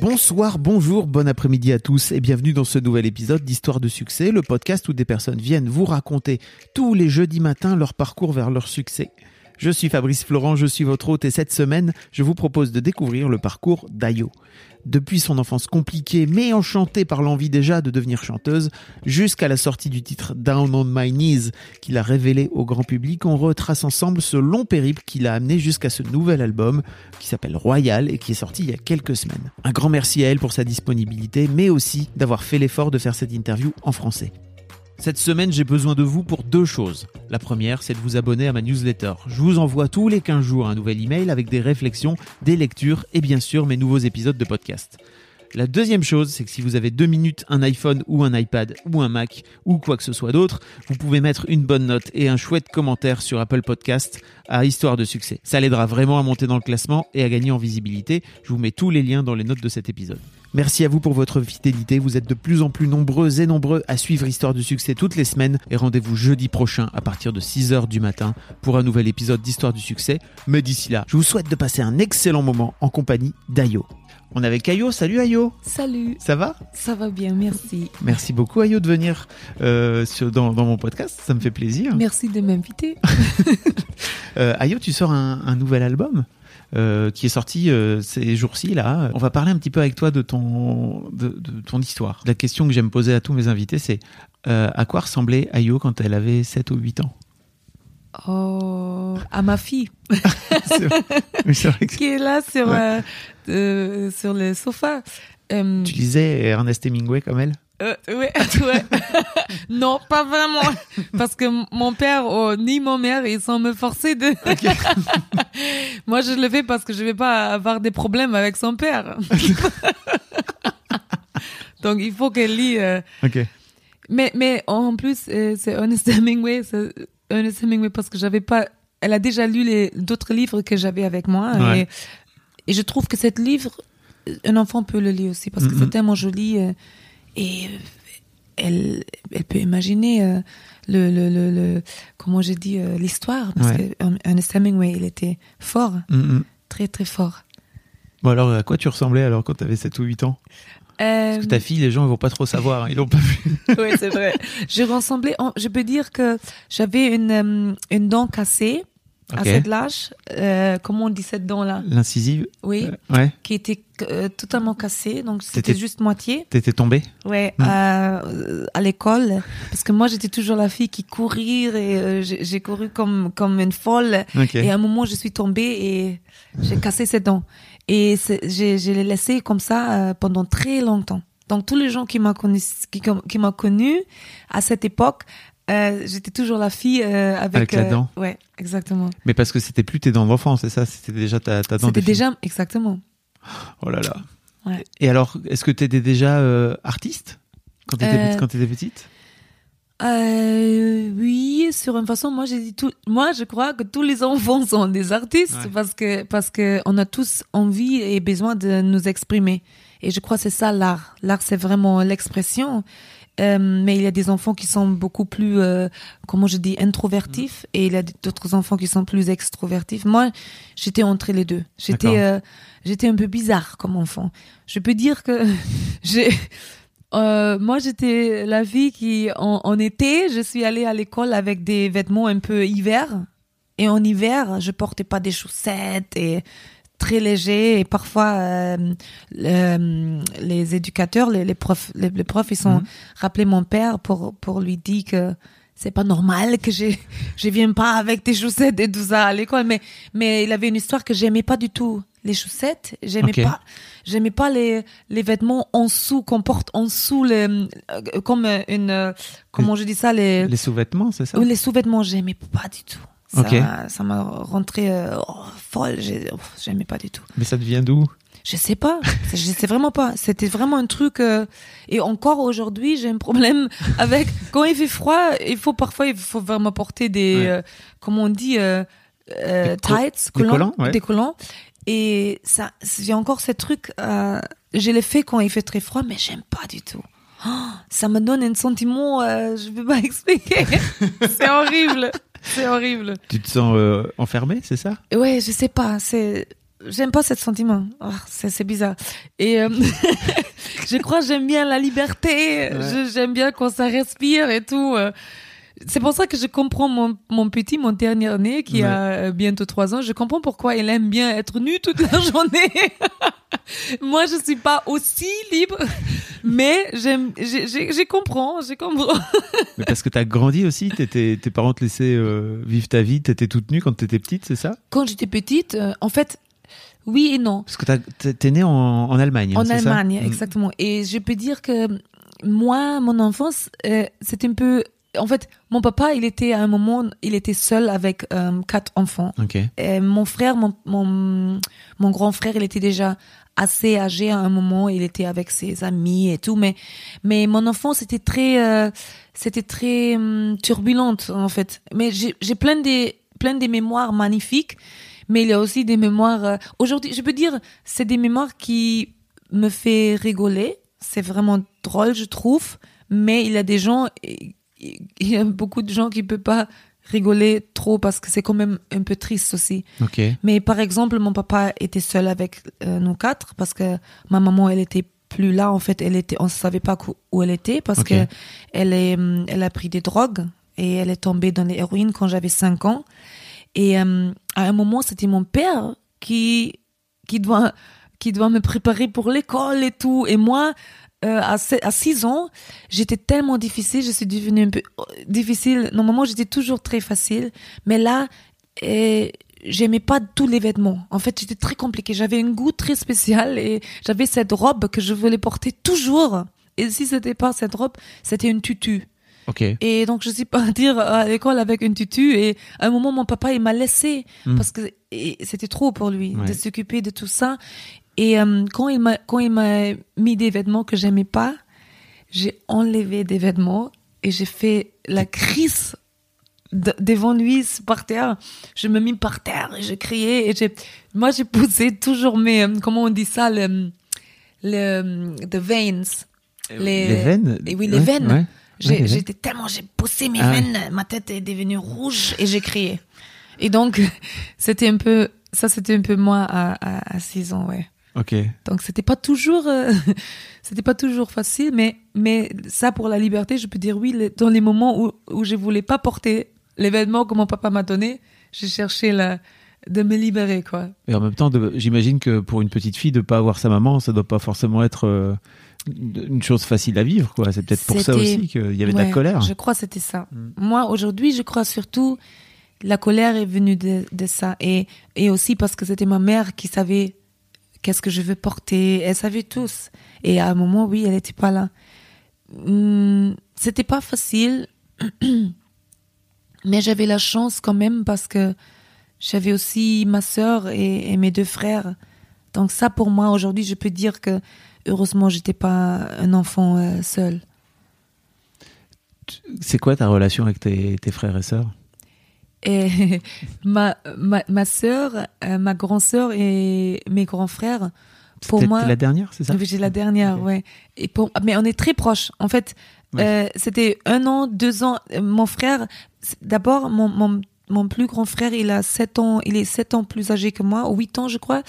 Bonsoir, bonjour, bon après-midi à tous et bienvenue dans ce nouvel épisode d'Histoire de succès, le podcast où des personnes viennent vous raconter tous les jeudis matins leur parcours vers leur succès. Je suis Fabrice Florent, je suis votre hôte et cette semaine, je vous propose de découvrir le parcours d'Ayo. Depuis son enfance compliquée mais enchantée par l'envie déjà de devenir chanteuse, jusqu'à la sortie du titre Down on My Knees qu'il a révélé au grand public, on retrace ensemble ce long périple qui l'a amené jusqu'à ce nouvel album qui s'appelle Royal et qui est sorti il y a quelques semaines. Un grand merci à elle pour sa disponibilité mais aussi d'avoir fait l'effort de faire cette interview en français. Cette semaine, j'ai besoin de vous pour deux choses. La première, c'est de vous abonner à ma newsletter. Je vous envoie tous les 15 jours un nouvel email avec des réflexions, des lectures et bien sûr mes nouveaux épisodes de podcast. La deuxième chose, c'est que si vous avez deux minutes, un iPhone ou un iPad ou un Mac ou quoi que ce soit d'autre, vous pouvez mettre une bonne note et un chouette commentaire sur Apple Podcast à Histoire de succès. Ça l'aidera vraiment à monter dans le classement et à gagner en visibilité. Je vous mets tous les liens dans les notes de cet épisode. Merci à vous pour votre fidélité. Vous êtes de plus en plus nombreux et nombreux à suivre Histoire de succès toutes les semaines. Et rendez-vous jeudi prochain à partir de 6h du matin pour un nouvel épisode d'Histoire du succès. Mais d'ici là, je vous souhaite de passer un excellent moment en compagnie d'Ayo. On est avec Ayo. Salut Ayo. Salut, Ça va? Ça va bien, merci. Merci beaucoup Ayo de venir euh, sur- dans, dans mon podcast. Ça me fait plaisir. Merci de m'inviter. Euh, Ayo, tu sors un, un nouvel album? Euh, qui est sorti euh, ces jours-ci là. On va parler un petit peu avec toi de ton de, de ton histoire. La question que j'aime poser à tous mes invités, c'est euh, à quoi ressemblait Ayo quand elle avait 7 ou 8 ans? Oh, à ma fille vrai- qui est là sur, Ouais. sur le sofa. Tu lisais Ernest Hemingway comme elle? Euh, ouais, ouais. non, pas vraiment. Parce que mon père oh, ni mon mère, ils sont me forcer de. Moi, je le fais parce que je vais pas avoir des problèmes avec son père. Donc, il faut qu'elle lit. euh, Ok. Mais, mais en plus, euh, c'est Ernest Hemingway, c'est Ernest Hemingway parce que j'avais pas, elle a déjà lu les d'autres livres que j'avais avec moi Ouais. et, et je trouve que cet livre, un enfant peut le lire aussi parce que c'est tellement joli euh, et euh, elle, elle peut imaginer euh, le, le, le, le- comment j'ai dit euh, l'histoire parce Ouais. que Ernest Hemingway, il était fort, Mm, mm. très très fort. Bon alors à quoi tu ressemblais alors quand tu avais 7 ou 8 ans? Euh, Parce que ta fille, les gens ils vont pas trop savoir, hein, ils l'ont pas vu. oui, c'est vrai. Je ressemblais, je peux dire que j'avais une, une dent cassée à Ok. cet âge. Euh, comment on dit cette dent-là L'incisive Oui, euh, Ouais. qui était euh, totalement cassée, donc c'était juste moitié. T'étais tombée Ouais, Mm. à, l'école, parce que moi j'étais toujours la fille qui courir et j'ai couru comme comme une folle. Et à un moment je suis tombée et j'ai cassé cette dent. Et c'est- j'ai j'ai les laissé comme ça pendant très longtemps. Donc tous les gens qui m'ont connu, qui, qui m'ont connu à cette époque, euh, j'étais toujours la fille euh, avec, Avec la euh, dent. Ouais, exactement. Mais parce que c'était plus tes dents d'enfant, c'est ça? C'était déjà ta, ta dent C'était déjà exactement. Oh là là. Ouais. Et alors, est-ce que tu étais déjà euh, artiste? Quand tu étais, Euh, petite? Euh, oui, sur une façon, moi j'ai dit tout. Moi, je crois que tous les enfants sont des artistes Ouais. parce que parce que on a tous envie et besoin de nous exprimer. Et je crois que c'est ça l'art. L'art, c'est vraiment l'expression. Euh, mais il y a des enfants qui sont beaucoup plus, euh, comment je dis, introvertifs, et il y a d'autres enfants qui sont plus extrovertifs. Moi, j'étais entre les deux. J'étais, euh, j'étais un peu bizarre comme enfant. Je peux dire que j'ai, euh, moi, j'étais la fille qui, en, en été, je suis allée à l'école avec des vêtements un peu hiver. Et en hiver, je portais pas des chaussettes et très léger. Et parfois, euh, le- les éducateurs, les, les profs, les, les profs, ils sont Mhm. rappelés mon père pour pour lui dire que c'est pas normal que je je viens pas avec des chaussettes et tout ça à l'école. Mais mais il avait une histoire que j'aimais pas du tout les chaussettes. J'aimais Ok. pas j'aimais pas les les vêtements en dessous qu'on porte en dessous les euh, comme une euh, comment je dis ça les Les sous-vêtements, c'est ça? Les sous-vêtements, j'aimais pas du tout. Ça, m'a rentré euh, oh, folle. Oh, J'aimais pas du tout. Mais ça devient d'où? Je sais pas. je sais vraiment pas. C'était vraiment un truc. euh, et encore aujourd'hui, j'ai un problème avec quand il fait froid. Il faut parfois, il faut vraiment porter des, Ouais. euh, comment on dit, euh, Des tights, des collants, ouais. des collants. Et ça, j'ai encore ce truc. Je l'ai fait quand il fait très froid, mais j'aime pas du tout. Oh, ça me donne un sentiment, je peux pas expliquer. c'est horrible. C'est horrible. Tu te sens euh, enfermé, c'est ça? Ouais, je sais pas. C'est, j'aime pas ce sentiment. Ah, c'est, bizarre. Et euh, je crois que j'aime bien la liberté. Je- j'aime bien quand ça respire et tout. C'est pour ça que je comprends mon, mon petit, mon dernier né, qui Ouais. a euh, bientôt trois ans. Je comprends pourquoi il aime bien être nu toute la journée. Moi, je suis pas aussi libre, mais j'aime, j'ai, comprends, j'ai comprends. Mais parce que t'as grandi aussi, tes parents te laissaient euh, vivre ta vie, t'étais toute nue quand t'étais petite, c'est ça? Quand j'étais petite, euh, en fait, oui et non. Parce que t'es t'es né en, en Allemagne. hein, En c'est ça? Allemagne, Mm. exactement. Et je peux dire que moi, mon enfance, euh, c'était un peu. En fait, mon papa, il était à un moment, il était seul avec euh, quatre enfants. Ok. Et mon frère, mon, mon, mon grand frère, il était déjà assez âgé à un moment. Il était avec ses amis et tout. Mais, mais mon enfance, c'était très, euh, c'était très hum, turbulente en fait. Mais j'ai j'ai plein des, plein des mémoires magnifiques. Mais il y a aussi des mémoires. euh, Aujourd'hui, je peux dire, c'est des mémoires qui me fait rigoler. C'est vraiment drôle, je trouve. Mais il y a des gens, il y a beaucoup de gens qui peuvent pas rigoler trop parce que c'est quand même un peu triste aussi. Mais par exemple, mon papa était seul avec euh, nous quatre parce que ma maman, elle était plus là. En fait, elle était, on savait pas où elle était parce Ok. que elle est, hum, elle a pris des drogues et elle est tombée dans l'héroïne quand j'avais cinq ans. Et euh, à un moment, c'était mon père qui qui doit qui doit me préparer pour l'école et tout. Et moi, euh, à, se- à 6 ans, j'étais tellement difficile, je suis devenue un peu euh, difficile. Normalement, j'étais toujours très facile, mais là, euh, j'aimais pas tous les vêtements. En fait, j'étais très compliquée. J'avais un goût très spécial et j'avais cette robe que je voulais porter toujours. Et si c'était pas cette robe, c'était une tutu. Ok. Et donc, je suis partie à l'école avec une tutu. Et à un moment, mon papa, il m'a laissé Mm. parce que c'était trop pour lui Ouais. de s'occuper de tout ça. Et euh, quand il m'a quand il m'a mis des vêtements que j'aimais pas, j'ai enlevé des vêtements et j'ai fait la crise de- devant lui par terre. Je me mis par terre et je criais et j'ai moi j'ai poussé toujours mes euh, comment on dit ça le le the veins les, Les veines? et oui les Ouais, veines ouais. j'ai- Ouais, j'étais tellement, j'ai poussé mes Ah veines, ma tête est devenue rouge et j'ai crié. Et donc, c'était un peu, ça c'était un peu moi à, à, à 6 ans, ouais. Ok. Donc c'était pas toujours, euh, c'était pas toujours facile, mais, mais ça pour la liberté, je peux dire oui, les- dans les moments où, où je voulais pas porter les vêtements que mon papa m'a donné, j'ai cherché la, de me libérer, quoi. Et en même temps, j'imagine que pour une petite fille, de pas avoir sa maman, ça doit pas forcément être euh, une chose facile à vivre, quoi. C'est peut-être pour ça aussi qu'il y avait de la Ouais, colère. Je crois c'était ça. Mm. Moi, aujourd'hui, je crois surtout la colère est venue de, de ça. Et, et aussi parce que c'était ma mère qui savait qu'est-ce que je veux porter? Elle savait tous. Et à un moment, oui, elle n'était pas là. Hum, C'était pas facile. Mais j'avais la chance quand même parce que j'avais aussi ma sœur et, et mes deux frères. Donc ça, pour moi, aujourd'hui, je peux dire que heureusement, j'étais pas un enfant euh, seul. C'est quoi ta relation avec tes, tes frères et sœurs? Et ma, ma, ma sœur, euh, ma grande sœur et mes grands frères, pour moi, la dernière, c'est ça oui, j'ai la dernière, Ok. ouais. Et pour, mais on est très proches. En fait, Ouais. euh, c'était un an, deux ans. Mon frère, d'abord, mon, mon, mon plus grand frère, il a sept ans, il est sept ans plus âgé que moi, huit ans, je crois.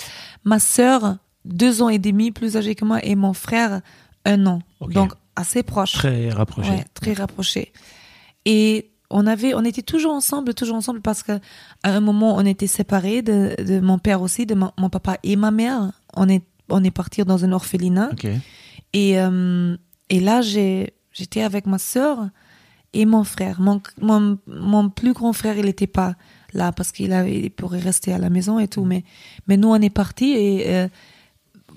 Ma sœur, deux ans et demi plus âgé que moi, et mon frère, un an. Donc, assez proches. Très rapproché. Ouais, très rapprochés. Et on avait, on était toujours ensemble, toujours ensemble parce que à un moment on était séparés de, de mon père aussi, de mon, mon papa et ma mère. On est, on est partis dans un orphelinat. Et, euh, et là, j'ai, j'étais avec ma sœur et mon frère. Mon, mon, mon plus grand frère, il n'était pas là parce qu'il avait, il pourrait rester à la maison et tout. Mais, mais nous, on est partis et euh,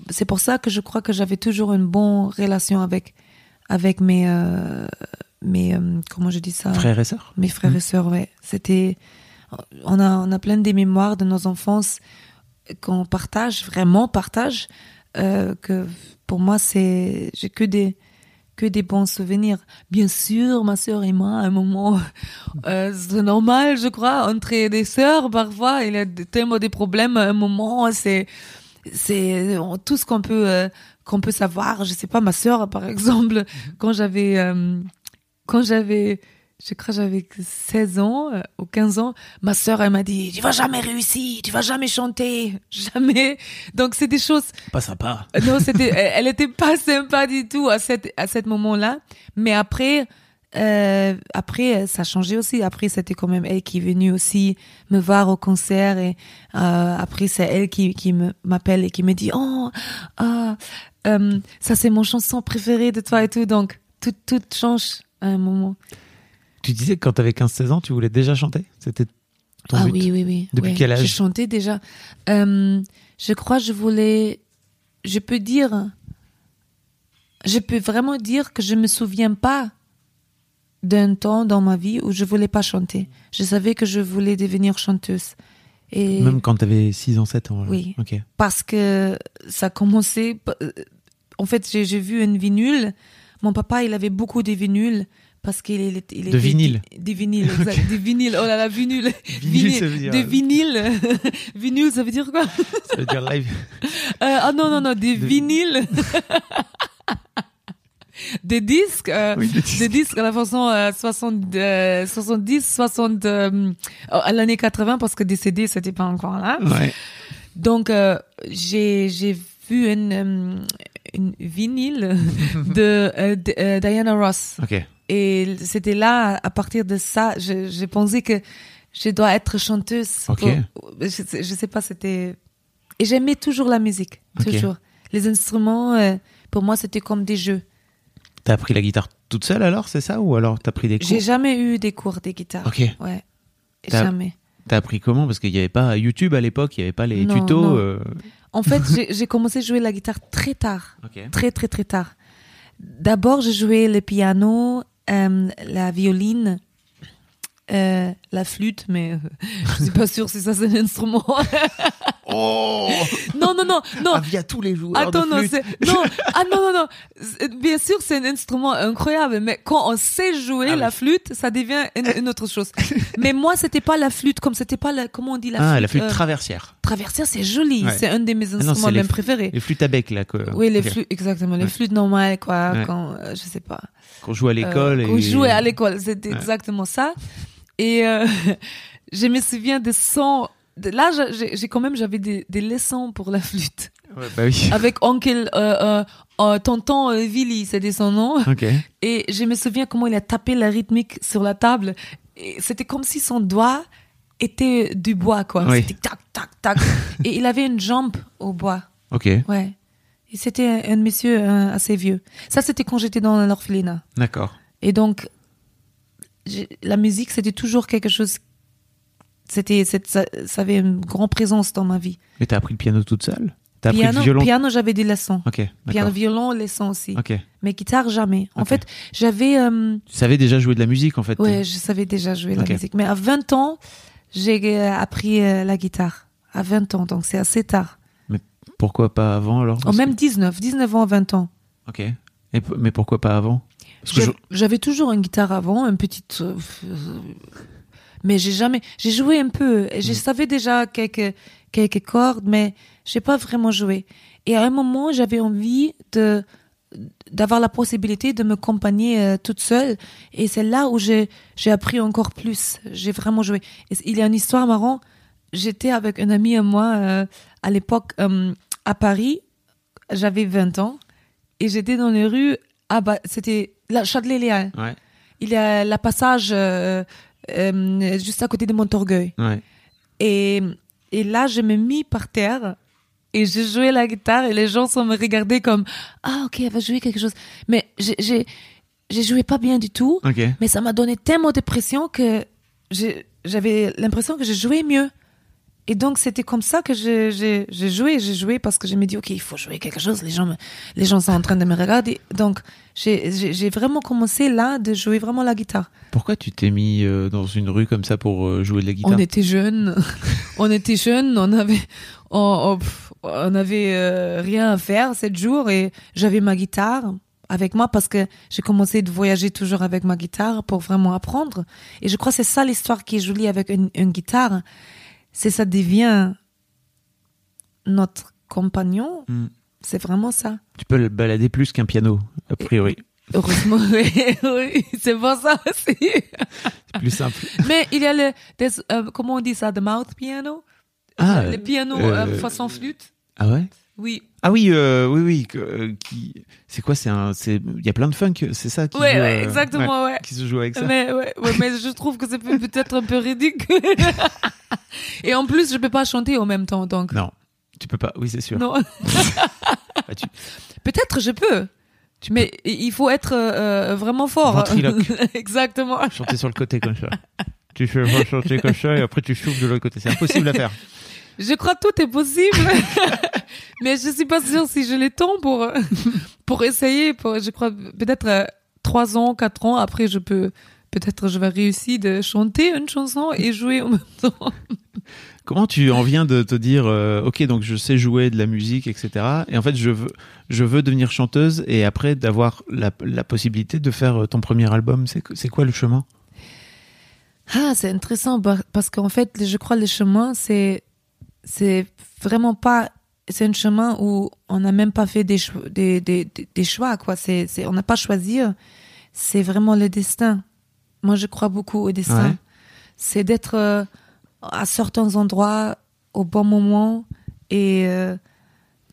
c'est pour ça que je crois que j'avais toujours une bonne relation avec, avec mes, euh, mes, euh, comment je dis ça? Frères et sœurs? Mes frères et sœurs, ouais. C'était, on a, on a plein des mémoires de nos enfances qu'on partage, vraiment partage, euh, que pour moi, c'est, j'ai que des, que des bons souvenirs. Bien sûr, ma sœur et moi, à un moment, euh, c'est normal, je crois, entre des sœurs, parfois, il y a tellement des problèmes à un moment, c'est, c'est tout ce qu'on peut, euh, qu'on peut savoir. Je sais pas, ma sœur, par exemple, quand j'avais, euh, quand j'avais, je crois j'avais 16 ans euh, ou 15 ans, ma sœur, elle m'a dit, tu vas jamais réussir, tu vas jamais chanter, jamais. Donc c'est des choses, Pas sympa. non, c'était, elle elle était pas sympa du tout à cette, à cet moment-là. Mais après, euh, après, ça a changé aussi. Après, c'était quand même elle qui est venue aussi me voir au concert et euh, après, c'est elle qui, qui m'appelle et qui me dit, oh, ah, euh, ça c'est mon chanson préférée de toi et tout. Donc, tout, tout change à un moment. Tu disais que quand t'avais 15-16 ans, tu voulais déjà chanter? C'était ton ah but? oui, oui, oui. Depuis Ouais, quel âge? Je chantais déjà. Euh, je crois que je voulais. Je peux dire. Je peux vraiment dire que je me souviens pas d'un temps dans ma vie où je voulais pas chanter. Je savais que je voulais devenir chanteuse. Et Même quand t'avais 6 ans, 7 ans. là. Oui. Parce que ça commençait. euh, En fait, j'ai j'ai vu une vinyle. Mon papa, il avait beaucoup de vinyles parce qu'il il, était- il De vinyles. Des vinyles, exact. Des vinyles. Oh là là, vinyle. Vinyle, ça veut dire- Des vinyles. vinyle, ça veut dire quoi? Ça veut dire live. Euh, Ah non, non, non, des De- vinyles. des disques, euh, Oui, des disques. des disques à la façon euh, 60, euh, 70, 60, euh, à l'année 80 parce que des CD c'était pas encore là. Ouais. Donc euh, j'ai j'ai vu une euh, une vinyle de, euh, de- euh, Diana Ross et c'était là à partir de ça je- j'ai pensé que je dois être chanteuse. Pour- je, je sais pas c'était et j'aimais toujours la musique toujours les instruments euh, pour moi c'était comme des jeux. T'as appris la guitare toute seule alors, c'est ça? Ou alors t'as pris des cours? J'ai jamais eu des cours de guitare. Ok. Ouais. Jamais. T'as appris comment? Parce qu'il n'y avait pas YouTube à l'époque, il n'y avait pas les Non, tutos. non. euh, En fait, j'ai- commencé à jouer la guitare très tard. Très, très, très tard. D'abord, j'ai joué le piano, euh, la violine, euh, la flûte, mais euh, je suis pas sûre si ça c'est un instrument. Oh non, non, non, non. Ah, via tous les joueurs Attends, de non, flûte. c'est, non, ah non, non, non. C'est- Bien sûr, c'est un instrument incroyable, mais quand on sait jouer Ah la oui. flûte, ça devient une, une autre chose. mais moi, c'était pas la flûte, comme c'était pas la, comment on dit la flûte? Ah, la flûte euh, traversière. traversière, c'est joli. Ouais. C'est un de mes non, instruments c'est les même fl- préférés. Les flûtes à bec, là. Quoi. Oui, les flûtes, exactement, les Ouais. flûtes normales, quoi, Ouais. quand, euh, je sais pas. Qu'on joue à l'école. Euh, et... qu'on jouait à l'école, c'était Ouais. exactement ça. Et euh, je me souviens des sons. de- Là, j'ai quand même, j'avais des, des leçons pour la flûte. Ouais, bah oui. Avec oncle, euh, euh, euh, tonton euh, Willy, c'était son nom. Ok. Et je me souviens comment il a tapé la rythmique sur la table. C'était comme si son doigt était du bois, quoi. Oui. C'était tac, tac, tac. Et il avait une jambe au bois. Ok. Ouais. Et c'était un, monsieur assez vieux. Ça, c'était quand j'étais dans l'orphelinat. D'accord. Et donc, la musique, c'était toujours quelque chose. C'était, ça, ça avait une grande présence dans ma vie. Mais t'as appris le piano toute seule? T'as appris Piano, le violon? piano, j'avais des leçons. Ok. Piano, violon, leçons aussi. Ok. Mais guitare, jamais. En fait, j'avais, euh, Tu savais déjà jouer de la musique en fait? Ouais, je savais déjà jouer Ok. la musique. Mais à 20 ans, j'ai euh, appris euh, la guitare. À 20 ans, donc c'est assez tard. Pourquoi pas avant alors? Oh, même 19, 19 ans, 20 ans. Ok. Et mais pourquoi pas avant? Je- J'avais toujours une guitare avant, une petite. euh, mais j'ai jamais. J'ai joué un peu. et Mm. Je savais déjà quelques quelques cordes, mais j'ai pas vraiment joué. Et à un moment, j'avais envie de d'avoir la possibilité de me accompagner euh, toute seule. Et c'est là où j'ai appris encore plus. J'ai vraiment joué. Et il y a une histoire marrante. J'étais avec un ami à moi euh, à l'époque à Paris. J'avais 20 ans et j'étais dans les rues. Ah bah c'était la. Ouais. Il y a la passage euh, euh, juste à côté de Montorgueil. Ouais. Et, et là, je me mis par terre et je jouais la guitare et les gens sont me regarder comme ah ok elle va jouer quelque chose. Mais j'ai j'ai j'ai joué pas bien du tout. Mais ça m'a donné tellement de pression que j'ai- j'avais l'impression que je jouais mieux. Et donc c'était comme ça que j'ai joué, j'ai joué parce que je me dis ok il faut jouer quelque chose, les gens me, les gens sont en train de me regarder, donc j'ai vraiment commencé là de jouer vraiment la guitare. Pourquoi tu t'es mis euh, dans une rue comme ça pour euh, jouer de la guitare? On était jeunes, on était jeunes, on avait on, on, pff, on avait euh, rien à faire sept jours et j'avais ma guitare avec moi parce que j'ai commencé de voyager toujours avec ma guitare pour vraiment apprendre. Et je crois que c'est ça l'histoire qui est jolie avec une, une guitare c'est ça devient notre compagnon. Mm. C'est vraiment ça. Tu peux le balader plus qu'un piano, a priori. Heureusement, oui, oui, c'est pour ça aussi. C'est plus simple. Mais il y a le, des, euh, comment on dit ça, the mouth piano? Ah, le piano euh, euh, façon flûte? Ah ouais? Oui. Ah oui, euh, oui, oui. euh, qui... C'est quoi C'est un. C'est. Il y a plein de funk. C'est ça qui. Ouais, joue, ouais, euh, exactement, ouais. Qui se joue avec ça. Mais, mais je trouve que c'est peut- peut-être un peu ridicule. Et en plus, je peux pas chanter en même temps, donc. Non, tu peux pas. Oui, c'est sûr. Non. Ah, tu- Peut-être je peux. Mais il faut être euh, vraiment fort. Exactement. Chanter sur le côté comme ça. Tu fais chanter comme ça et après tu souffles de l'autre côté. C'est impossible à faire. Je crois que tout est possible. Mais je suis pas sûre si j'ai le temps pour, pour essayer. Pour, je crois peut-être euh, trois ans, quatre ans après, je peux, peut-être je vais réussir de chanter une chanson et jouer en même temps. Comment tu en viens de te dire, euh, ok, donc je sais jouer de la musique, etc. Et en fait, je veux, je veux devenir chanteuse et après d'avoir la, la possibilité de faire euh, ton premier album. C'est quoi le chemin? Ah, c'est intéressant par- parce qu'en fait, je crois le chemin, c'est, c'est vraiment pas, c'est un chemin où on n'a même pas fait des, des, des, des- choix, quoi. C'est, c'est, on n'a pas choisi. C'est vraiment le destin. Moi, je crois beaucoup au destin. Ouais. C'est d'être euh, à certains endroits au bon moment et euh,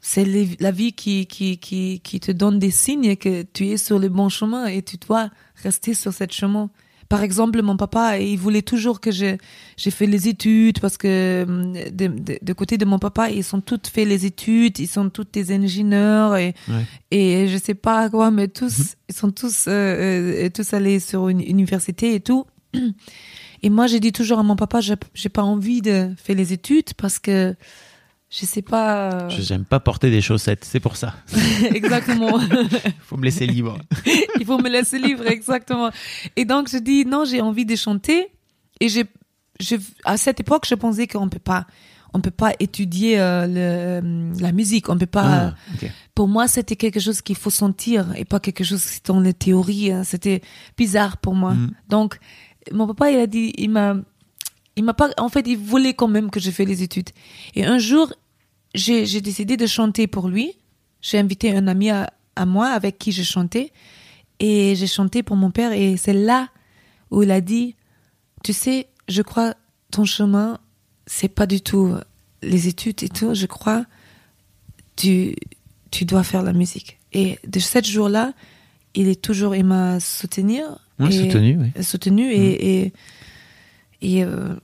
c'est la vie qui, qui, qui, qui te donne des signes que tu es sur le bon chemin et tu dois rester sur ce chemin. Par exemple, mon papa, il voulait toujours que j'ai fait les études parce que hum, de, de, de côté de mon papa, ils sont tous fait les études, ils sont tous des ingénieurs et, Ouais. et je sais pas quoi, mais tous, ils sont tous, euh, euh, tous allés sur une université et tout. Et moi, j'ai dit toujours à mon papa, j'ai pas envie de faire les études parce que je sais pas. Je J'aime pas porter des chaussettes, c'est pour ça. exactement. Faut me laisser libre. Il faut me laisser libre, exactement. Et donc, je dis, non, j'ai envie de chanter. Et j'ai, je, à cette époque, je pensais qu'on peut pas, on peut pas étudier euh, le, la musique. On peut pas. Ah. Pour moi, c'était quelque chose qu'il faut sentir et pas quelque chose qui est dans les théories. hein. C'était bizarre pour moi. Mm. Donc, mon papa, il a dit, il m'a, il m'a pas, en fait, il voulait quand même que je fasse les études. Et un jour, j'ai, j'ai décidé de chanter pour lui. J'ai invité un ami à, à moi avec qui je chantais. Et j'ai chanté pour mon père. Et c'est là où il a dit, tu sais, je crois ton chemin, c'est pas du tout les études et tout. Je crois, tu, tu dois faire la musique. Et de ce jour-là, il est toujours, il m'a soutenu. Et- soutenu, oui. soutenu et et, et euh,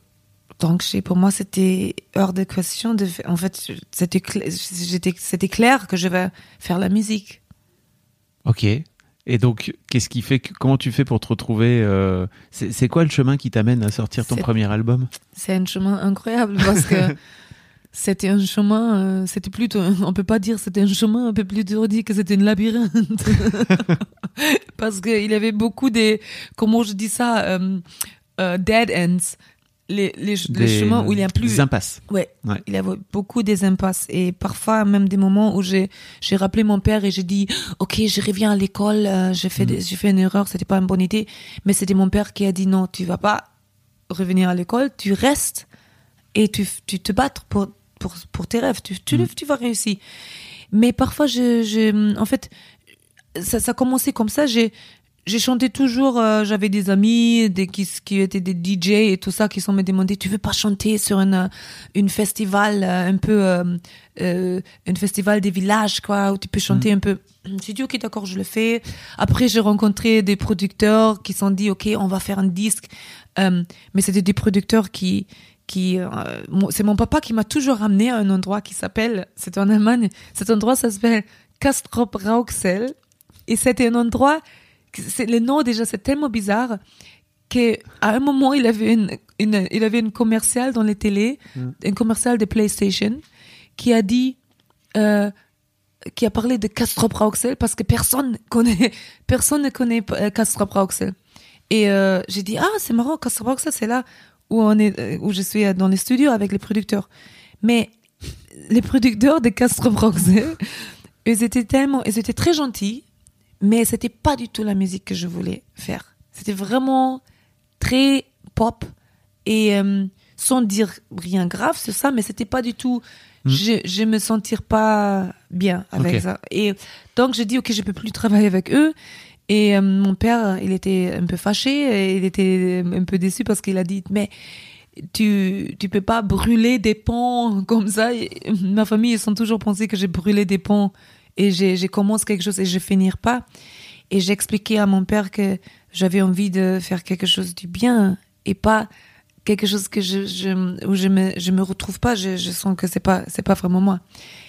donc pour moi c'était hors de question de en fait c'était clair que je vais faire la musique. Ok. Et donc, qu'est-ce qui fait que, comment tu fais pour te retrouver euh, C'est quoi le chemin qui t'amène à sortir ton premier album? C'est un chemin incroyable parce que c'était un chemin euh, c'était plutôt on peut pas dire c'était un chemin un peu plus dur dit que c'était une labyrinthe. Parce que il y avait beaucoup des comment je dis ça euh, euh, dead ends les les, les chemins où il y a plus Des impasses. Ouais. Ouais. Il y avait beaucoup des impasses et parfois même des moments où j'ai j'ai rappelé mon père et j'ai dit OK, je reviens à l'école, euh, j'ai fait des- j'ai fait une erreur, c'était pas une bonne idée, mais c'était mon père qui a dit non, tu vas pas revenir à l'école, tu restes et tu tu te battes pour pour pour tes rêves, tu tu, tu vas réussir. Mais parfois je je en fait ça, ça a commencé comme ça. J'ai j'ai chanté toujours. euh, J'avais des amis, des qui, qui étaient des DJ et tout ça, qui sont me demandé tu veux pas chanter sur une une festival euh, un peu euh, euh, un festival des villages quoi où tu peux chanter un peu. J'ai dit ok d'accord je le fais. Après j'ai rencontré des producteurs qui sont dit ok on va faire un disque. Euh, mais c'était des producteurs qui qui euh, c'est mon papa qui m'a toujours ramené à un endroit qui s'appelle c'est en Allemagne cet endroit ça s'appelle Kastrop Rauxel et c'était un endroit le nom déjà c'est tellement bizarre qu'à un moment, il avait une, une, il avait une commerciale dans les télés, un commercial de PlayStation, qui a dit, euh, qui a parlé de Castrop-Rauxel parce que personne connaît, personne ne connaît euh, Castrop-Rauxel. Et euh, j'ai dit ah c'est marrant Castrop-Rauxel c'est là où on est, où je suis dans les studios avec les producteurs. Mais les producteurs de Castrop-Rauxel, ils étaient tellement, ils étaient très gentils, mais c'était pas du tout la musique que je voulais faire. C'était vraiment très pop et euh, sans dire rien grave sur ça, mais c'était pas du tout. Je, je me sentir pas bien avec ça. Et donc j'ai dit ok, je peux plus travailler avec eux. Et euh, mon père, il était un peu fâché, il était un peu déçu parce qu'il a dit mais tu tu peux pas brûler des ponts comme ça. Et ma famille ils ont toujours pensé que j'ai brûlé des ponts et j'ai j'ai commencé quelque chose et je finir pas. Et j'ai expliqué à mon père que j'avais envie de faire quelque chose du bien et pas quelque chose que je, je où je me je me retrouve pas. Je, je sens que c'est pas c'est pas vraiment moi.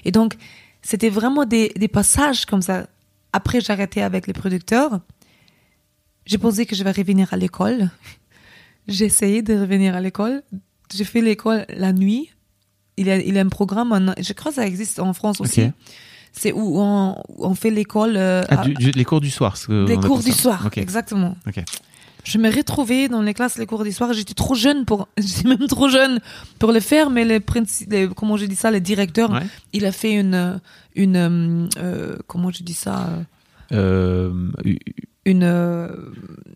Et donc c'était vraiment des des passages comme ça. Après arrêté avec les producteurs. J'ai pensé que je vais revenir à l'école. J'ai essayé de revenir à l'école. J'ai fait l'école la nuit. Il y a, il y a un programme, en- je crois que ça existe en France aussi. C'est où on, on fait l'école. euh, Ah, à- du- du- les cours du soir. ce les cours du soir, exactement. Je me retrouvais dans les classes, les cours du soir. J'étais trop jeune pour, j'étais même trop jeune pour le faire, mais le princi- le- comment je dis ça, le directeur, Ouais. il a fait une, une, euh, comment je dis ça, euh, une, euh,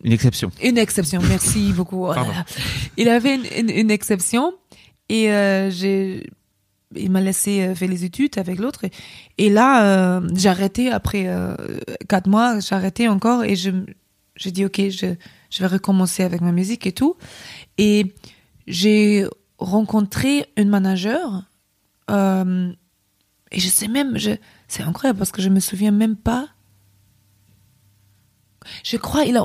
une exception. une exception. Merci beaucoup. Pardon. Il avait une, une, une exception et euh, j'ai, il m'a laissé euh, faire les études avec l'autre. Et, là, euh, j'ai arrêté après euh, quatre mois. J'ai arrêté encore et je, j'ai dit ok, je, je vais recommencer avec ma musique et tout. Et j'ai rencontré une manager. Euh, et je sais même, je, c'est incroyable parce que je me souviens même pas. Je crois il a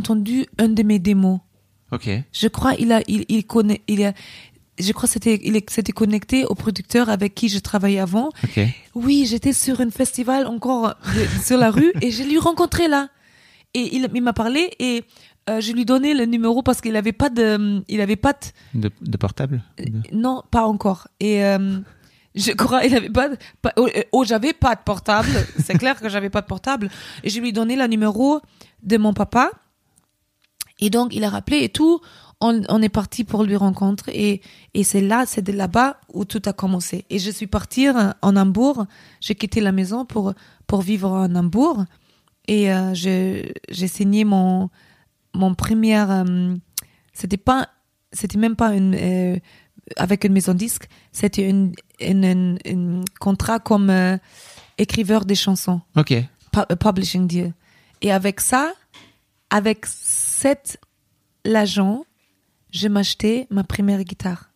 Entendu un de mes démos. Ok. Je crois il a il, il connaît il a je crois c'était il s'était connecté au producteur avec qui je travaillais avant. Ok. Oui, j'étais sur un festival encore de- sur la rue et je l'ai rencontré là. Et il, il m'a parlé et euh, je lui donnais le numéro parce qu'il avait pas de il avait pas de, De, de portable De- non, pas encore. Et euh, je crois il avait pas, de- pas oh, euh, oh, j'avais pas de portable, c'est clair que j'avais pas de portable et je lui ai donné le numéro de mon papa. Et donc il a rappelé et tout, on, on est parti pour lui rencontrer et et c'est là, c'est de là-bas où tout a commencé. Et je suis partie en Hambourg, j'ai quitté la maison pour pour vivre en Hambourg. Et euh, j'ai signé mon mon premier euh, c'était pas c'était même pas une euh, avec une maison disque. C'était une une, une- une contrat comme euh, écriveur des chansons. Ok. pu- euh, publishing deal. Et avec ça avec cet l'argent je m'achetais ma première guitare.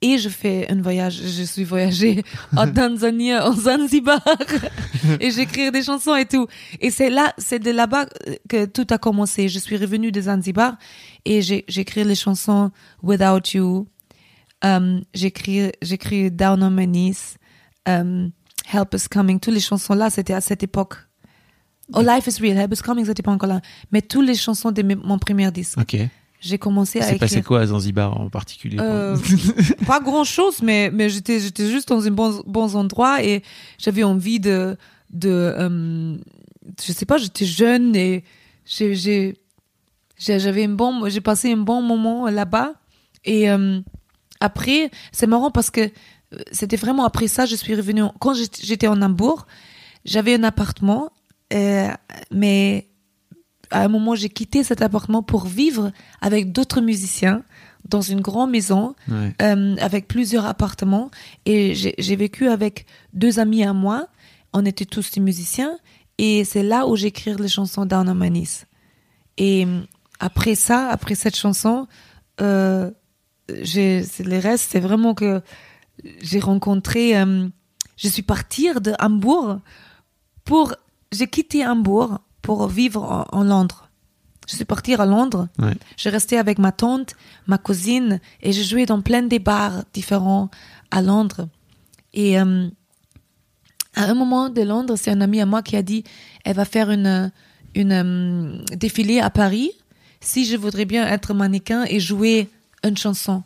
Et je fais un voyage je suis voyagée en Tanzanie en Zanzibar et j'écris des chansons et tout. Et c'est là c'est de là-bas que tout a commencé. Je suis revenue de Zanzibar et j'ai j'écris les chansons Without You euh, j'écris j'écris Down on My Knees euh, Help Is Coming. Toutes les chansons là c'était à cette époque Oh Life Is Real. Help Is Coming c'était pas encore là. Mais toutes les chansons de mon premier disque. Ok. j'ai commencé à C'est passé écrire. quoi à Zanzibar en particulier euh, pas grand chose, mais mais j'étais j'étais juste dans un bon bon endroit et j'avais envie de de euh, je sais pas, j'étais jeune et j'ai j'avais un bon j'ai passé un bon moment là-bas. Et euh, après c'est marrant parce que euh, c'était vraiment après ça je suis revenue en- quand j'étais en Hambourg j'avais un appartement euh, mais à un moment, j'ai quitté cet appartement pour vivre avec d'autres musiciens dans une grande maison Ouais. euh, avec plusieurs appartements et j'ai vécu avec deux amis à moi. on était tous des musiciens et c'est là où j'écris les chansons My Knees. Et après ça, après cette chanson, euh, j'ai, les restes, c'est vraiment que j'ai rencontré, euh, je suis partie de Hambourg pour, j'ai quitté Hambourg pour vivre en, en Londres. Je suis partie à Londres. Ouais. Je restais avec ma tante, ma cousine, et je jouais dans plein de bars différents à Londres. Et euh, à un moment de Londres, c'est un ami à moi qui a dit, elle va faire une, une euh, défilé à Paris. Si je voudrais bien être mannequin et jouer une chanson.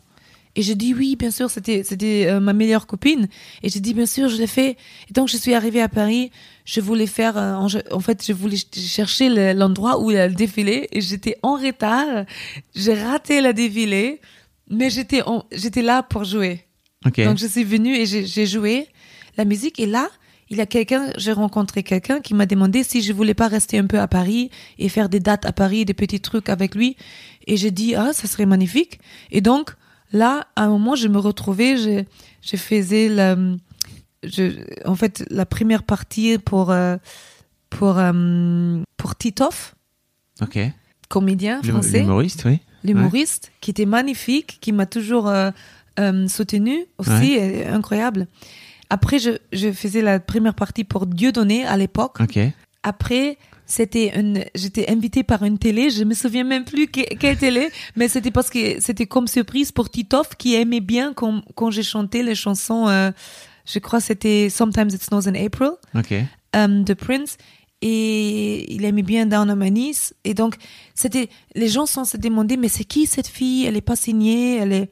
Et je dis oui, bien sûr, c'était c'était euh, ma meilleure copine. Et j'ai dit bien sûr, je l'ai fait. Et donc je suis arrivée à Paris. Je voulais faire, euh, en, en fait, je voulais chercher le- l'endroit où il y a le défilé. Et j'étais en retard. J'ai raté le défilé, mais j'étais j'étais là pour jouer. Donc je suis venue et j'ai j'ai joué la musique. Et là, il y a quelqu'un, j'ai rencontré quelqu'un qui m'a demandé si je voulais pas rester un peu à Paris et faire des dates à Paris, des petits trucs avec lui. Et j'ai dit ah ça serait magnifique. Et donc là, à un moment, je me retrouvais, je, je faisais la, je, en fait la première partie pour euh, pour euh, pour Titoff, ok. comédien français L'humoriste, oui. l'humoriste, qui était magnifique, qui m'a toujours euh, euh, soutenu aussi, incroyable. Après, je, je faisais la première partie pour Dieudonné à l'époque. Ok. Après, c'était une, j'étais invitée par une télé, je me souviens même plus que- quelle télé, mais c'était parce que c'était comme surprise pour Titoff qui aimait bien quand, quand j'ai chanté les chansons, euh, je crois que c'était Sometimes It Snows in April Ok. euh, de Prince et il aimait bien Down on My Knees et donc c'était les gens sont se demandaient mais c'est qui cette fille? Elle est pas signée elle est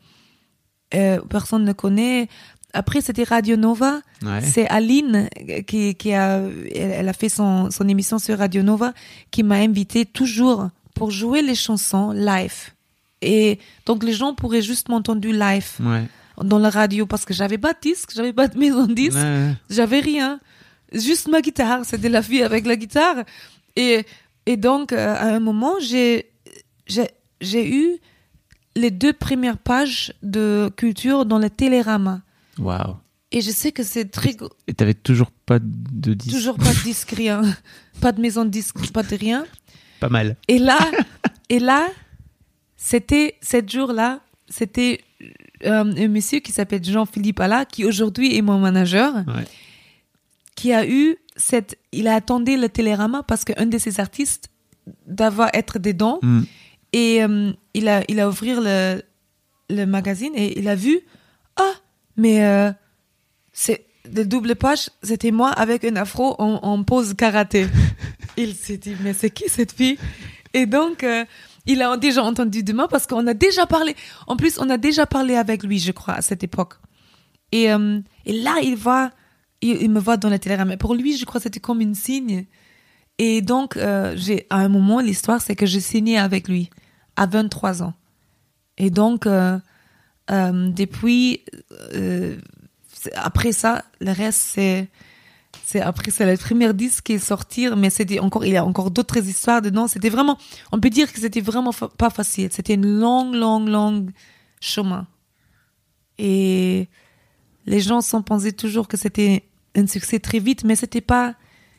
euh, personne ne connaît après c'était Radio Nova Ouais. c'est Aline qui, qui a elle, a fait son, son émission sur Radio Nova qui m'a invité toujours pour jouer les chansons live et donc les gens pourraient juste m'entendre live Ouais. dans la radio parce que j'avais pas de disque j'avais pas de maison de disque Ouais. j'avais rien. Juste ma guitare. C'était la fille avec la guitare. Et, et donc, euh, à un moment, j'ai, j'ai eu les deux premières pages de culture dans le Télérama. Waouh. Et je sais que c'est très, Et t'avais toujours pas de disque toujours pas de disque, rien. Pas de maison de disque, pas de rien. Pas mal. Et là, et là, c'était, cette jour-là, c'était euh, un monsieur qui s'appelle Jean-Philippe Alla, qui aujourd'hui est mon manager. Ouais. qui a eu cette, il a attendu le Télérama parce qu'un de ses artistes d'avoir être dedans Hmm. et euh, il a, il a ouvert le, le magazine et il a vu, ah, mais euh, c'est de double page, c'était moi avec un afro en, en pose karaté. il s'est dit, mais c'est qui cette fille? Et donc, euh, il a déjà entendu de moi parce qu'on a déjà parlé. En plus, on a déjà parlé avec lui, je crois, à cette époque. Et, euh, et là, il voit, il, il me voit dans la télérama. Pour lui, je crois que c'était comme une signe. Et donc, euh, j'ai, à un moment, l'histoire, c'est que j'ai signé avec lui à 23 ans. Et donc, euh, euh, depuis, euh, après ça, le reste, c'est, après, c'est le premier disque qui est sorti, mais c'était encore, il y a encore d'autres histoires dedans. C'était vraiment, on peut dire que c'était vraiment pas facile. C'était une longue, longue, longue chemin. Et les gens sont pensés toujours que c'était un succès très vite, mais c'était pas,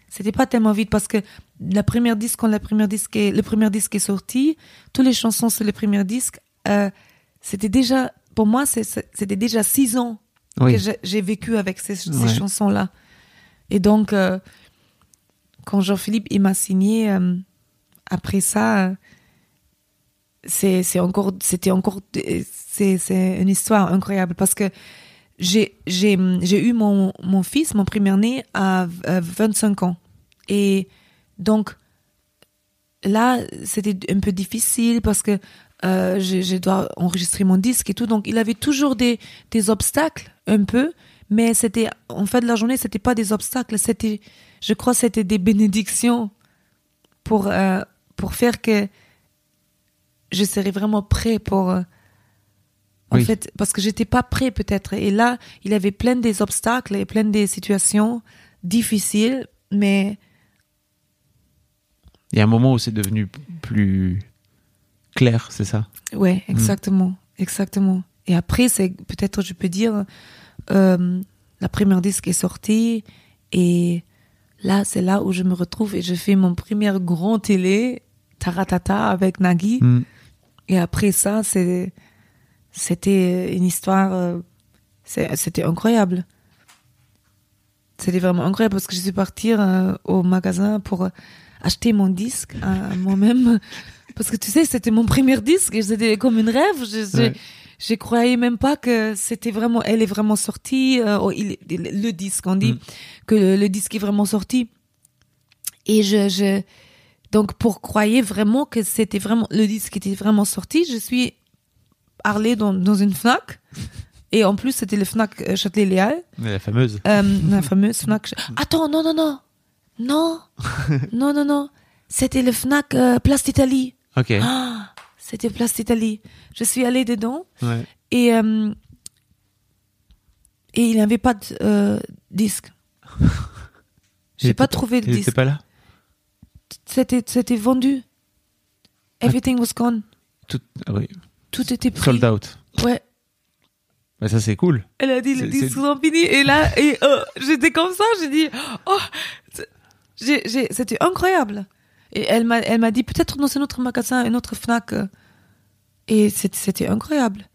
c'était pas tellement vite parce que la première disque, quand la première disque le premier disque est sorti, toutes les chansons sur le premier disque, euh, c'était déjà, pour moi, c'était déjà six ans Oui. que j'ai- vécu avec ces, ces Ouais. chansons-là. Et donc, euh, quand Jean-Philippe il m'a signé, euh, après ça, euh, c'est encore, c'était encore, c'est une histoire incroyable parce que j'ai eu mon mon fils, mon premier né à, à 25 ans et donc là c'était un peu difficile parce que euh, je, je dois enregistrer mon disque et tout. Donc il avait toujours des des obstacles un peu mais c'était en fait de la journée c'était pas des obstacles. C'était je crois c'était des bénédictions pour euh, pour faire que je serais vraiment prêt pour euh, en Oui. fait parce que j'étais pas prêt peut-être. Et là il avait plein des obstacles et plein des situations difficiles mais Il y a un moment où c'est devenu plus clair, c'est ça? Ouais, exactement, exactement. Et après, c'est peut-être, je peux dire, euh, la première disque est sortie et là, c'est là où je me retrouve et je fais mon premier grand télé, Taratata, avec Nagui. Mm. Et après ça, c'est, c'était une histoire, euh, c'était incroyable. C'était vraiment incroyable parce que je suis partie euh, au magasin pour euh, acheter mon disque à moi-même. Parce que tu sais, c'était mon premier disque et c'était comme une rêve. Je, Ouais. je croyais même pas que c'était vraiment, elle est vraiment sortie, euh, oh, il, il- le disque, on dit Mm. que le, le disque est vraiment sorti. Et je, je, donc pour croire vraiment que c'était vraiment, le disque était vraiment sorti, je suis allée dans, dans une Fnac. Et en plus, c'était le Fnac euh, Châtelet-Léal. La fameuse. Euh, la fameuse Fnac. Attends, non, non, non. Non. non, non, non. C'était le Fnac euh, Place d'Italie. Ok. Ah, c'était Place d'Italie. Je suis allée dedans Ouais. et, euh, et il n'y avait pas de euh, disque. J'ai était pas trouvé de Il était disque. pas là? C'était, c'était vendu. Everything was gone. Tout... ah oui. Tout était pris. Sold out. Ouais. Bah, ça, c'est cool. Elle a dit les disques sont finis. Et là, et, euh, j'étais comme ça. J'ai dit, oh, c'est- j'ai, j'ai, c'était incroyable. Et elle m'a, elle m'a dit peut-être dans un autre magasin, un autre Fnac. Et c'était, incroyable.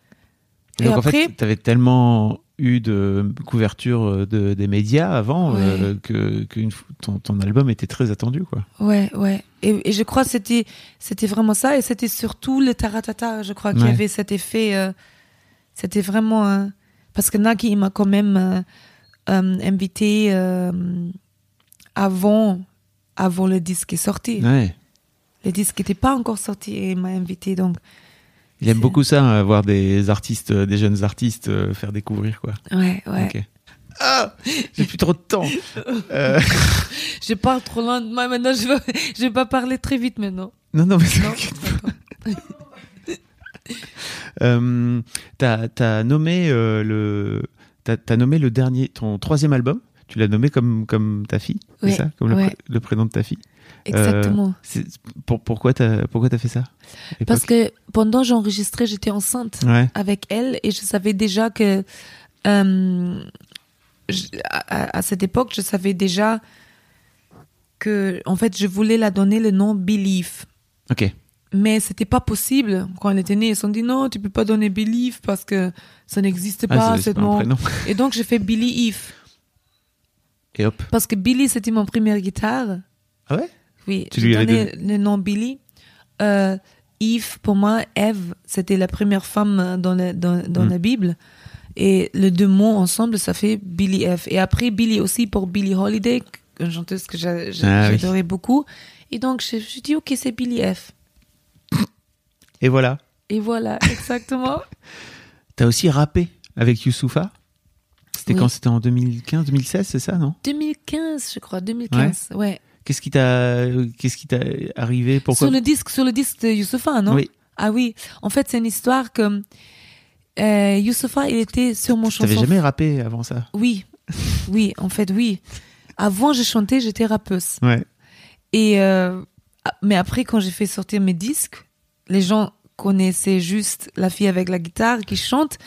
Et Et donc, en après- fait, t'avais tellement eu de couverture euh, de, des médias avant Ouais. euh, que, que une f- ton, ton album était très attendu, quoi. Ouais, ouais. Et, et je crois que c'était, c'était vraiment ça. Et c'était surtout le taratata, je crois, qui Ouais. avait cet effet. euh, c'était vraiment. euh, parce que Naki, il m'a quand même invité avant, avant le disque est sorti. Ouais. Le disque n'était pas encore sorti et il m'a invité. Donc, Il aime beaucoup ça, hein, voir des artistes, euh, des jeunes artistes euh, faire découvrir, quoi. ouais, ouais. Ok. Ah J'ai plus trop de temps. Euh, Je parle trop loin de moi maintenant. Je vais, je vais pas parler très vite maintenant. non, non, mais Non. Euh, t'as as nommé euh, le t'as as nommé le dernier ton troisième album? Tu l'as nommé comme comme ta fille c'est ça? Comme le, ouais. pr- le prénom de ta fille? Exactement. c'est pour pourquoi t'as pourquoi t'as fait ça? Parce que pendant que j'enregistrais, j'étais enceinte. ouais. avec elle et je savais déjà que euh, je- à, cette époque je savais déjà que en fait je voulais la donner le nom Belief. Ok. Mais c'était pas possible. Quand elle était née ils se sont dit non tu peux pas donner Belief parce que ça n'existe Ah, pas ce nom. et donc j'ai fait Billy Eve et hop parce que Billy c'était mon première guitare ah ouais? Oui, Tu lui donné le nom Billy. Euh, Eve, pour moi, Eve, c'était la première femme dans, la, dans, dans Mm. la Bible. Et les deux mots ensemble, ça fait Billy Eve. Et après, Billy aussi pour Billie Holiday, une chanteuse que Ah oui. j'adorais beaucoup. Et donc, je me suis dit, ok, c'est Billy F. et voilà Et voilà, exactement. t'as aussi rappé avec Youssoufa? C'était Oui. quand? C'était en 2015 2016 c'est ça non? 2015, je crois, 2015. Ouais. qu'est-ce qui t'a qu'est-ce qui t'a arrivé? Pourquoi? Sur le disque, sur le disque de Youssoufa, non? Oui Ah oui. En fait, c'est une histoire que euh, il était sur mon chanson. t'avais jamais rappé avant ça? Oui, oui, en fait, oui. Avant, je chantais, j'étais rappeuse. ouais Et euh, ah, mais après, quand j'ai fait sortir mes disques, les gens connaissaient juste la fille avec la guitare qui chante,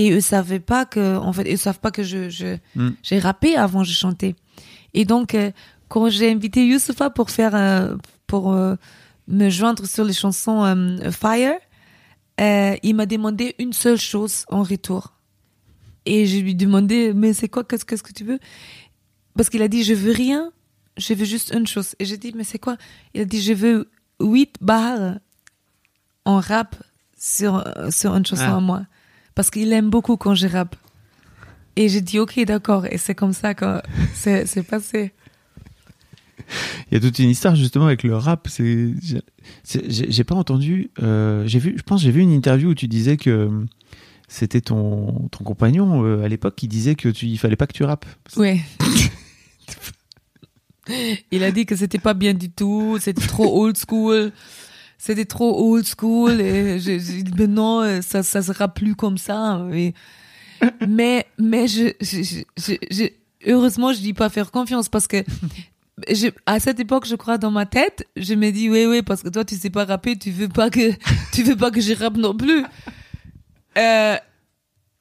et eux savaient pas que, en fait, ils savent pas que je, je Mm. j'ai rappé avant je chantais. Et donc, euh, quand j'ai invité Youssoufa pour faire, euh, pour euh, me joindre sur les chansons Fire, il m'a demandé une seule chose en retour. Et je lui ai demandé, mais c'est quoi, qu'est-ce qu'est-ce que tu veux? Parce qu'il a dit, je veux rien, je veux juste une chose. Et j'ai dit, mais c'est quoi? Il a dit, je veux huit barres en rap sur, sur une chanson Ah. à moi. Parce qu'il aime beaucoup quand je rappe. Et j'ai dit, ok, d'accord. Et c'est comme ça que c'est passé. Il y a toute une histoire justement avec le rap. C'est, j'ai- pas entendu. euh, j'ai vu, je pense, j'ai vu une interview où tu disais que c'était ton ton compagnon euh, à l'époque qui disait que tu, il fallait pas que tu rappes. Ouais. Il a dit que c'était pas bien du tout, c'était trop old school. C'était trop old school et j'ai dit mais non, ça ça sera plus comme ça. Et- mais mais je, je, je, je- je- heureusement je dis pas faire confiance parce que je, à cette époque je crois dans ma tête je me dis oui oui parce que toi tu sais pas rapper tu veux pas que tu veux pas que je rappe non plus. Euh,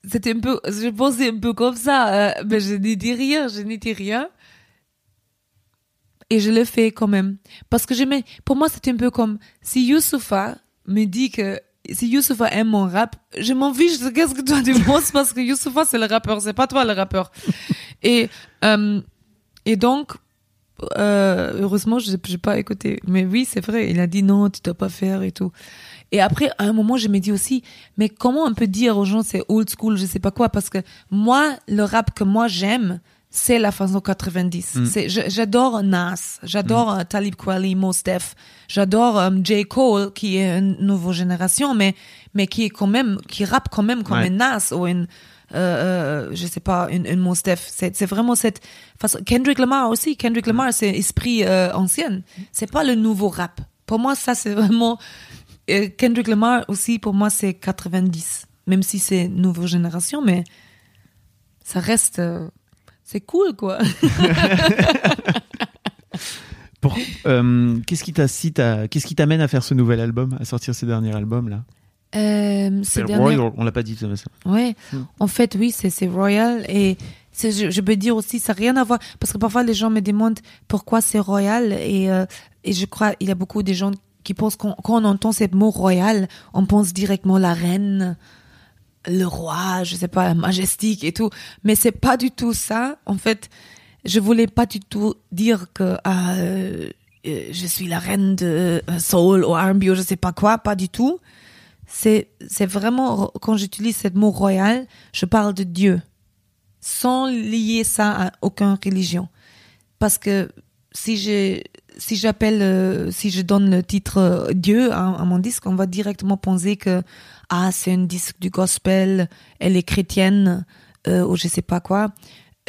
c'était un peu, je pensais un peu comme ça, euh, mais je n'ai dit rien, je n'ai dit rien. Et je le fais quand même. Parce que j'aimais, pour moi, c'était un peu comme si Youssoufa me dit que si Youssoufa aime mon rap, je m'en fiche de qu'est-ce que toi tu penses parce que Youssoufa c'est le rappeur, c'est pas toi le rappeur. et, euh, et donc, euh, heureusement, je n'ai pas écouté. Mais oui, c'est vrai, il a dit non, tu dois pas faire et tout. Et après, à un moment, je me dis aussi, mais comment on peut dire aux gens c'est old school, je sais pas quoi, parce que moi, le rap que moi j'aime, c'est la façon 90. Mm. J'adore Nas, j'adore euh, Talib Kweli, Mos Def, j'adore euh, J. Cole, qui est une nouvelle génération, mais, mais qui est quand même, qui rappe quand même comme Ouais. un Nas ou une, euh, euh, je sais pas, une, une Mos Def. C'est, c'est vraiment cette façon. Kendrick Lamar aussi. Kendrick Lamar, c'est esprit euh, ancien. C'est pas le nouveau rap. Pour moi, ça, c'est vraiment, euh, Kendrick Lamar aussi, pour moi, c'est 90. Même si c'est nouvelle génération, mais ça reste, c'est cool, quoi. Pour- euh, qu'est-ce qui t'a- si t'as- qu'est-ce qui t'amène à faire ce nouvel album, à sortir ce dernier album là? Euh, C'est ces dernières- Royal, on l'a pas dit. ça. Ouais, Mm. en fait, oui, c'est c'est royal et c'est- je, je peux dire aussi, ça n'a rien à voir parce que parfois les gens me demandent pourquoi c'est royal et euh, et je crois il y a beaucoup de gens qui pensent qu'on quand on entend ce mot royal, on pense directement la reine, le roi, je sais pas, majestique et tout, mais c'est pas du tout ça. En fait, je voulais pas du tout dire que ah, euh, euh, je suis la reine de euh, soul ou R&B ou je sais pas quoi, pas du tout c'est c'est vraiment quand j'utilise ce mot royal, je parle de Dieu sans lier ça à aucune religion. Parce que si je si j'appelle si je donne le titre Dieu à mon disque, on va directement penser que ah c'est un disque du gospel, elle est chrétienne euh, ou je sais pas quoi.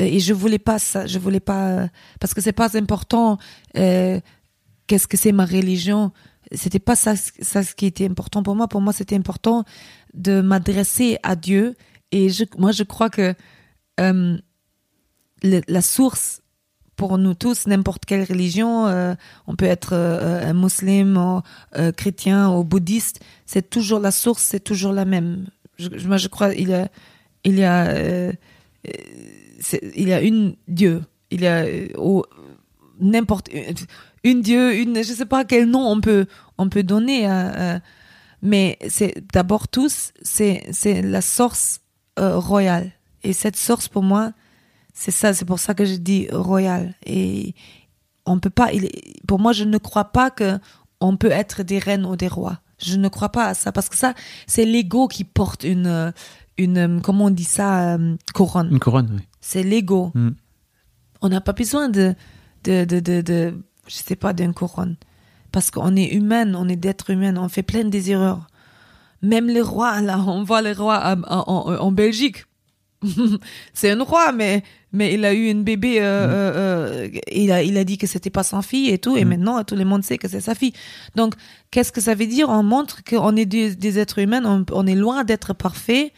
Euh, Et je voulais pas ça, je voulais pas euh, parce que c'est pas important qu'est-ce que c'est ma religion c'était pas ça, ça ce qui était important pour moi. Pour moi, c'était important de m'adresser à Dieu. Et je, moi, je crois que la source pour nous tous, n'importe quelle religion, euh, on peut être euh, musulman, euh, chrétien ou bouddhiste, c'est toujours la source, c'est toujours la même. Moi, je crois il y a, il y a, il y a une Dieu, il y a n'importe une Dieu, une, je sais pas quel nom on peut, on peut donner, mais d'abord tous, c'est, c'est la source royale. Et cette source pour moi, c'est ça, c'est pour ça que je dis royal. Et on peut pas, il, pour moi, je ne crois pas que on peut être des reines ou des rois. Je ne crois pas à ça parce que ça, c'est l'ego qui porte une, une, comment on dit ça, euh, couronne. Une couronne, oui. C'est l'ego. Mm. On n'a pas besoin de, de, de, de, de je sais pas, d'une couronne. Parce qu'on est humain, on est d'être humain, on fait plein des erreurs. Même les rois, là, on voit les rois en, en, en Belgique. c'est un roi, mais, mais il a eu une bébé, euh, euh, euh, il, a, il a dit que c'était pas son fille et tout, et Mm. maintenant tout le monde sait que c'est sa fille. Donc, qu'est-ce que ça veut dire? On montre qu'on est des, des êtres humains, on, on est loin d'être parfait.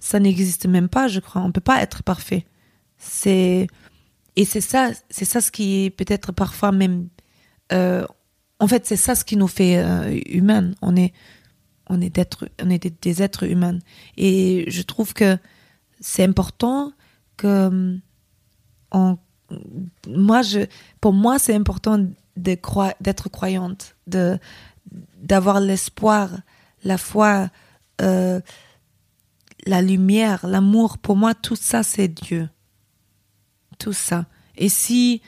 Ça n'existe même pas, je crois. On peut pas être parfait. C'est et c'est ça, c'est ça ce qui est peut-être parfois même. euh, en fait, c'est ça ce qui nous fait euh, humains. On est, on est d'être, on est des, des êtres humains. Et je trouve que c'est important que moi, je, pour moi, c'est important de d'être croyante, de d'avoir l'espoir, la foi, euh, la lumière, l'amour. Pour moi, tout ça, c'est Dieu. Tout ça. Et si,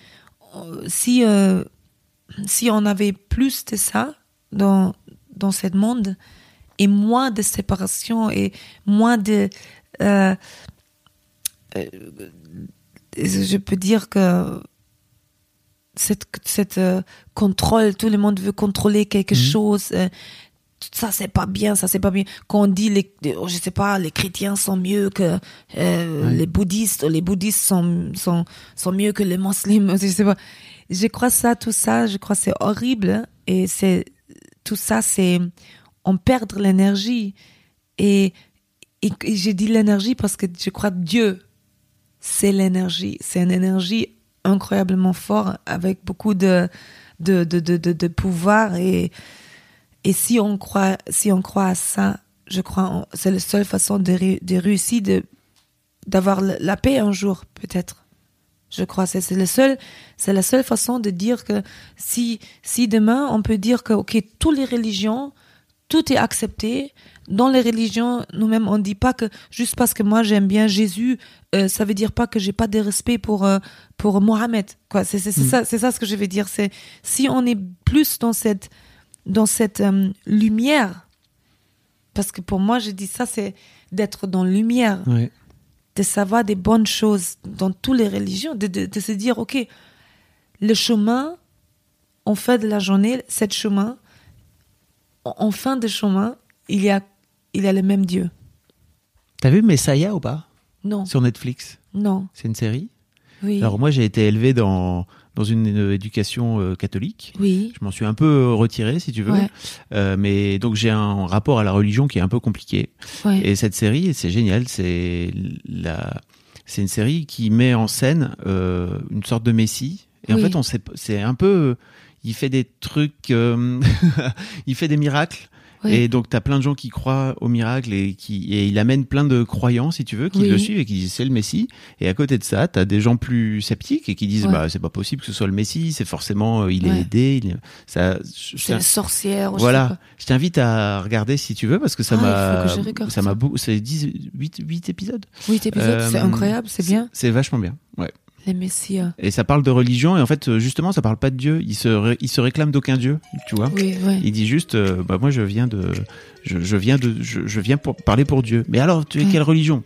si, euh, si on avait plus de ça dans, dans ce monde et moins de séparation et moins de. euh, je peux dire que cette, cette euh, contrôle, tout le monde veut contrôler quelque chose. euh, ça c'est pas bien, ça c'est pas bien. Quand on dit les, oh, je sais pas, les chrétiens sont mieux que euh, les bouddhistes, ou les bouddhistes sont sont sont mieux que les musulmans, je sais pas. Je crois ça, tout ça, je crois c'est horrible et c'est tout ça c'est on perd l'énergie et, et, et j'ai dit l'énergie parce que je crois Dieu c'est l'énergie, c'est une énergie incroyablement forte avec beaucoup de de de de, de, pouvoir et et si on croit, si on croit à ça, je crois, en- c'est la seule façon de, de réussir, d'avoir la paix un jour, peut-être. Je crois c'est c'est c'est la seule façon de dire que si si demain on peut dire que ok toutes les religions tout est accepté. Dans les religions, nous-mêmes, on dit pas que juste parce que moi j'aime bien Jésus, euh, ça veut dire pas que j'ai pas de respect pour euh, pour Mohamed. Quoi, c'est c'est c'est ça, c'est ça ce que je veux dire. C'est si on est plus dans cette dans cette euh, lumière, parce que pour moi, je dis ça, c'est d'être dans lumière, de savoir des bonnes choses dans toutes les religions, de, de, de se dire, ok, le chemin, en fin de la journée, cette chemin, en fin de chemin, il y a, il y a le même Dieu. T'as vu Messiah ou pas? Non, Sur Netflix? non, C'est une série? oui, Alors moi, j'ai été élevé dans, dans une, éducation euh, catholique. oui, Je m'en suis un peu euh, retiré, si tu veux. Ouais. Euh, mais donc j'ai un rapport à la religion qui est un peu compliqué. ouais, Et cette série, c'est génial. C'est la, c'est une série qui met en scène euh, une sorte de messie. Et en fait, on sait, c'est un peu, il fait des trucs, euh, il fait des miracles. Oui. Et donc, t'as plein de gens qui croient au miracle et qui, et il amène plein de croyants, si tu veux, qui Oui. le suivent et qui disent c'est le Messie. Et à côté de ça, t'as des gens plus sceptiques et qui disent Ouais. bah c'est pas possible que ce soit le Messie, c'est forcément euh, il est aidé. Il ça, c'est une sorcière. voilà, je t'invite à regarder si tu veux parce que ça Ah, m'a ça m'a beaucoup c'est 10 8 8 épisodes. Oui, cet épisode, c'est Euh, incroyable, c'est bien. C'est vachement bien. Ouais. Les messias. Et ça parle de religion et en fait euh, justement ça parle pas de Dieu, il se ré- il se réclame d'aucun dieu, tu vois. Oui. Il dit juste euh, bah moi je viens de je, je viens de je, je viens pour parler pour Dieu. Mais alors tu es Ouais. quelle religion?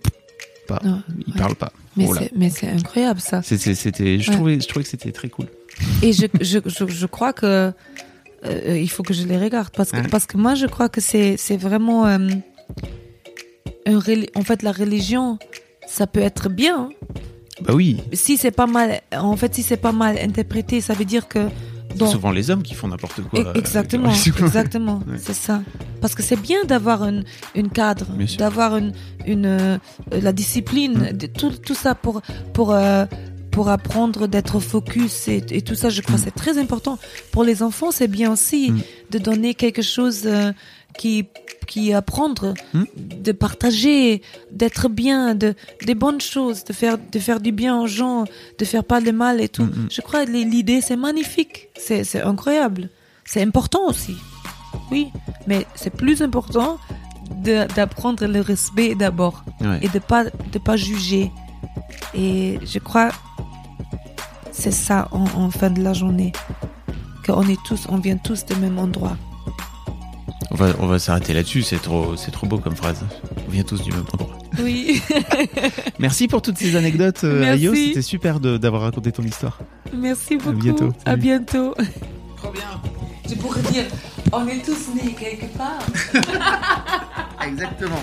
Pas. Non, il ouais. parle pas. Mais Voilà. c'est, incroyable ça. C'était, je trouvais, je trouvais que c'était très cool. Et je, je, je, crois que euh, il faut que je les regarde parce que, parce que moi je crois que c'est, c'est vraiment euh, un en fait la religion ça peut être bien Bah oui, si c'est pas mal en fait si c'est pas mal interprété ça veut dire que c'est souvent les hommes qui font n'importe quoi. Euh, Exactement, exactement, Ouais. c'est ça. Parce que c'est bien d'avoir une, une cadre, d'avoir une, une euh, la discipline, Mm. de, tout, tout ça pour pour euh, pour apprendre d'être focus et, et tout ça. Je crois que c'est très important pour les enfants. C'est bien aussi Mm. de donner quelque chose qui qui apprendre, Mm. de partager, d'être bien, de des bonnes choses, de faire de faire du bien aux gens, de faire pas le mal et tout. Mm, mm. Je crois que l'idée c'est magnifique, c'est c'est incroyable, c'est important aussi. Oui, mais c'est plus important de- d'apprendre le respect d'abord Ouais. et de pas de pas juger. Et je crois c'est ça en, en fin de la journée qu'on est tous, on vient tous du même endroit. On va, on va s'arrêter là-dessus. C'est trop, c'est trop beau comme phrase. On vient tous du même endroit. Oui, Merci pour toutes ces anecdotes, euh, Merci. Ayo. C'était super de- d'avoir raconté ton histoire. merci beaucoup. bientôt. À Salut. bientôt. Trop bien. Je pourrais dire, on est tous nés quelque part. Exactement.